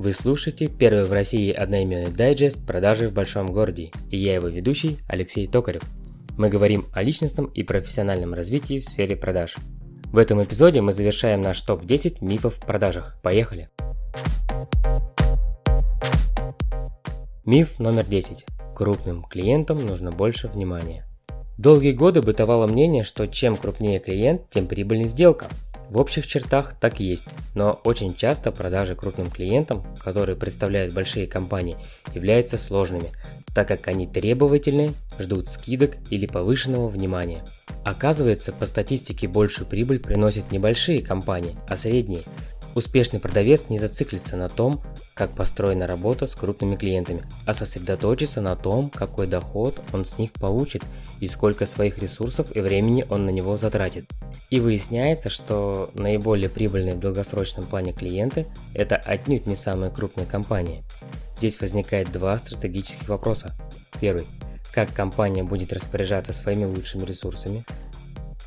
Вы слушаете первый в России одноименный дайджест «Продажи в большом городе» и я его ведущий Алексей Токарев. Мы говорим о личностном и профессиональном развитии в сфере продаж. В этом эпизоде мы завершаем наш топ-10 мифов в продажах. Поехали! Миф номер 10. Крупным клиентам нужно больше внимания. Долгие годы бытовало мнение, что чем крупнее клиент, тем прибыльнее сделка – в общих чертах так и есть, но очень часто продажи крупным клиентам, которые представляют большие компании, являются сложными, так как они требовательны, ждут скидок или повышенного внимания. Оказывается, по статистике большую прибыль приносят не большие компании, а средние. Успешный продавец не зациклится на том, как построена работа с крупными клиентами, а сосредоточится на том, какой доход он с них получит и сколько своих ресурсов и времени он на него затратит. И выясняется, что наиболее прибыльные в долгосрочном плане клиенты – это отнюдь не самые крупные компании. Здесь возникает два стратегических вопроса. Первый – как компания будет распоряжаться своими лучшими ресурсами?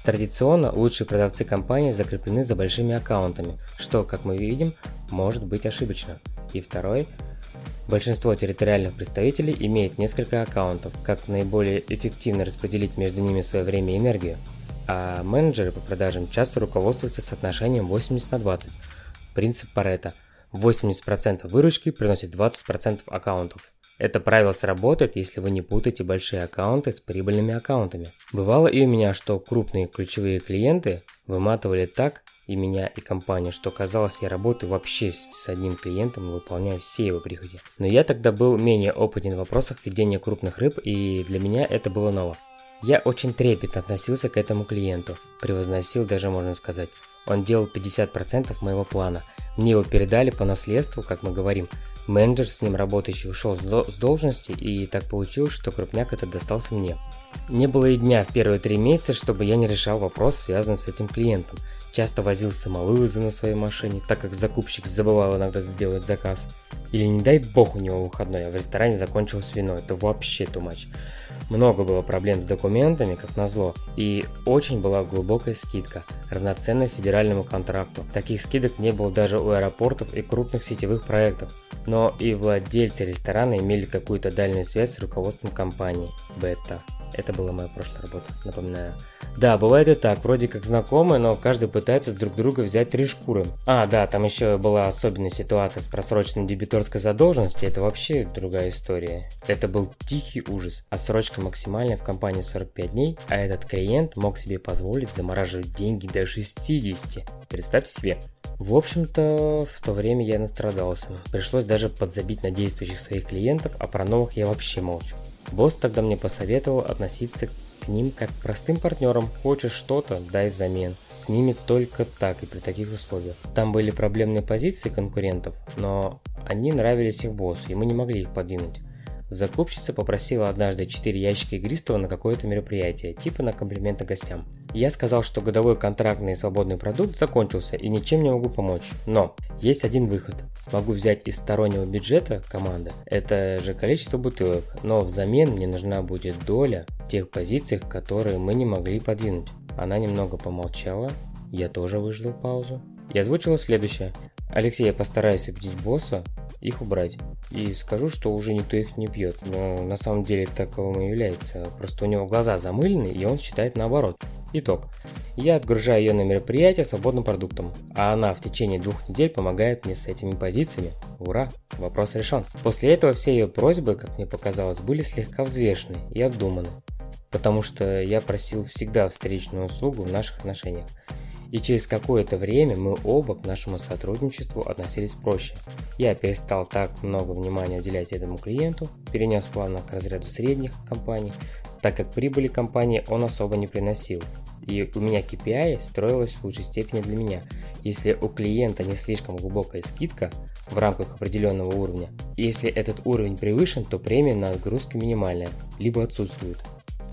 Традиционно лучшие продавцы компании закреплены за большими аккаунтами, что, как мы видим, может быть ошибочно. И второй – большинство территориальных представителей имеет несколько аккаунтов, как наиболее эффективно распределить между ними свое время и энергию – а менеджеры по продажам часто руководствуются соотношением 80 на 20. Принцип Паретта. 80% выручки приносит 20% аккаунтов. Это правило сработает, если вы не путаете большие аккаунты с прибыльными аккаунтами. Бывало и у меня, что крупные ключевые клиенты выматывали так и меня, и компанию, что казалось, я работаю вообще с одним клиентом и выполняю все его прихоти. Но я тогда был менее опытен в вопросах ведения крупных рыб, и для меня это было ново. Я очень трепетно относился к этому клиенту, превозносил даже можно сказать. Он делал 50% моего плана. Мне его передали по наследству, как мы говорим. Менеджер с ним работающий ушел с должности, и так получилось, что крупняк этот достался мне. Не было и дня в первые три месяца, чтобы я не решал вопрос, связанный с этим клиентом. Часто возил самовывозы на своей машине, так как закупщик забывал иногда сделать заказ. Или не дай бог у него выходной, а в ресторане закончилось вино. Это вообще тумач. Много было проблем с документами, как назло, и очень была глубокая скидка, равноценная федеральному контракту. Таких скидок не было даже у аэропортов и крупных сетевых проектов. Но и владельцы ресторана имели какую-то дальнюю связь с руководством компании Бета. Это была моя прошлая работа, напоминаю. Да, бывает и так, вроде как знакомые, но каждый пытается с друг друга взять три шкуры. А, да, там еще была особенная ситуация с просроченной дебиторской задолженностью, это вообще другая история. Это был тихий ужас. Отсрочка максимальная в компании 45 дней, а этот клиент мог себе позволить замораживать деньги до 60. Представьте себе. В общем-то, в то время я настрадался. Пришлось даже подзабить на действующих своих клиентов, а про новых я вообще молчу. Босс тогда мне посоветовал относиться к ним как к простым партнерам. Хочешь что-то, дай взамен. С ними только так и при таких условиях. Там были проблемные позиции конкурентов, но они нравились их боссу, и мы не могли их подвинуть. Закупщица попросила однажды 4 ящика игристого на какое-то мероприятие, типа на комплименты гостям. Я сказал, что годовой контрактный свободный продукт закончился и ничем не могу помочь. Но есть один выход. Могу взять из стороннего бюджета команды это же количество бутылок, но взамен мне нужна будет доля в тех позициях, которые мы не могли подвинуть. Она немного помолчала, я тоже выждал паузу. Я озвучила следующее. Алексей, я постараюсь убедить босса их убрать. И скажу, что уже никто их не пьет. Но на самом деле таковым и является. Просто у него глаза замылены, и он считает наоборот. Итог. Я отгружаю ее на мероприятие свободным продуктом, а она в течение двух недель помогает мне с этими позициями. Ура, вопрос решен. После этого все ее просьбы, как мне показалось, были слегка взвешены и обдуманы. Потому что я просил всегда встречную услугу в наших отношениях. И через какое-то время мы оба к нашему сотрудничеству относились проще. Я перестал так много внимания уделять этому клиенту, перенес плавно к разряду средних компаний, так как прибыли компании он особо не приносил. И у меня KPI строилась в лучшей степени для меня. Если у клиента не слишком глубокая скидка в рамках определенного уровня, если этот уровень превышен, то премия на отгрузки минимальная, либо отсутствует.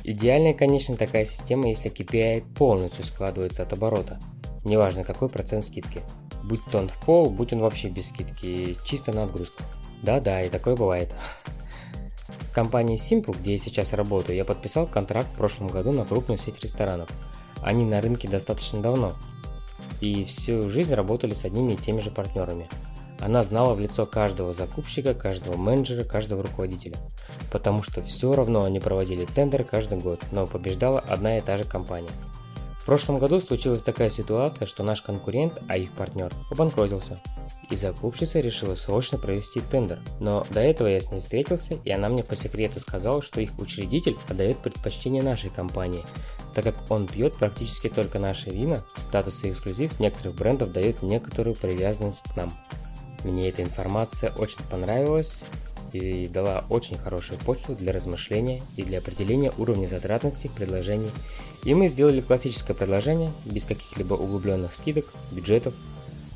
Идеальная, конечно, такая система, если KPI полностью складывается от оборота. Неважно, какой процент скидки. Будь то он в пол, будь он вообще без скидки, чисто на отгрузку. Да-да, и такое бывает. В компании Simple, где я сейчас работаю, я подписал контракт в прошлом году на крупную сеть ресторанов. Они на рынке достаточно давно. И всю жизнь работали с одними и теми же партнерами. Она знала в лицо каждого закупщика, каждого менеджера, каждого руководителя. Потому что все равно они проводили тендер каждый год, но побеждала одна и та же компания. В прошлом году случилась такая ситуация, что наш конкурент, а их партнер, обанкротился. И закупщица решила срочно провести тендер. Но до этого я с ней встретился, и она мне по секрету сказала, что их учредитель отдает предпочтение нашей компании, так как он пьет практически только наши вина, статус и эксклюзив некоторых брендов дает некоторую привязанность к нам. Мне эта информация очень понравилась и дала очень хорошую почву для размышления и для определения уровня затратности предложений. И мы сделали классическое предложение без каких-либо углубленных скидок, бюджетов,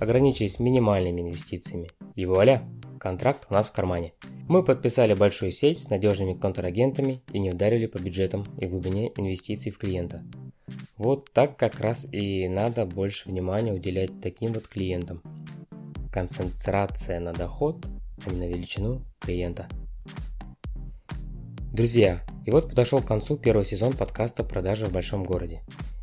ограничились минимальными инвестициями. И вуаля, контракт у нас в кармане. Мы подписали большую сеть с надежными контрагентами и не ударили по бюджетам и глубине инвестиций в клиента. Вот так как раз и надо больше внимания уделять таким вот клиентам. Концентрация на доход, а не на величину клиента. Друзья, и вот подошел к концу первый сезон подкаста «Продажи в большом городе».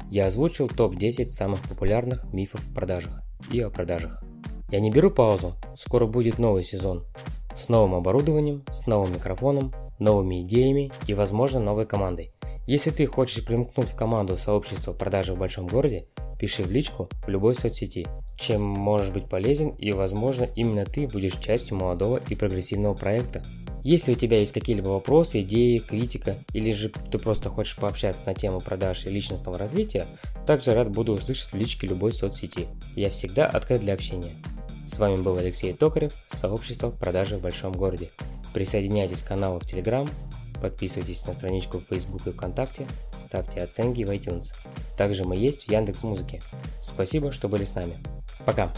Я озвучил топ-10 самых популярных мифов в продажах и о продажах. Я не беру паузу, скоро будет новый сезон. С новым оборудованием, с новым микрофоном, новыми идеями и, возможно, новой командой. Если ты хочешь примкнуть в команду сообщества продажи в большом городе, пиши в личку в любой соцсети, чем можешь быть полезен и, возможно, именно ты будешь частью молодого и прогрессивного проекта. Если у тебя есть какие-либо вопросы, идеи, критика, или же ты просто хочешь пообщаться на тему продаж и личностного развития, также рад буду услышать в личке любой соцсети. Я всегда открыт для общения. С вами был Алексей Токарев, сообщество продажи в большом городе. Присоединяйтесь к каналу в Telegram, подписывайтесь на страничку в Facebook и ВКонтакте, ставьте оценки в iTunes. Также мы есть в Яндекс Музыке. Спасибо, что были с нами. Пока!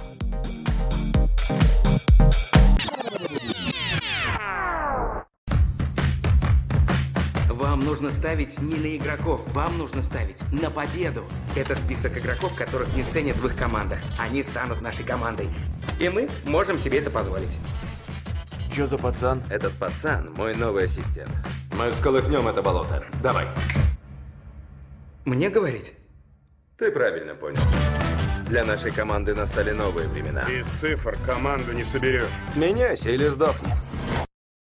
Вам нужно ставить не на игроков, вам нужно ставить на победу. Это список игроков, которых не ценят в их командах. Они станут нашей командой. И мы можем себе это позволить. Чё за пацан? Этот пацан мой новый ассистент. Мы всколыхнем это болото. Давай. Мне говорить? Ты правильно понял. Для нашей команды настали новые времена. Из цифр команду не соберешь. Меняйся или сдохни.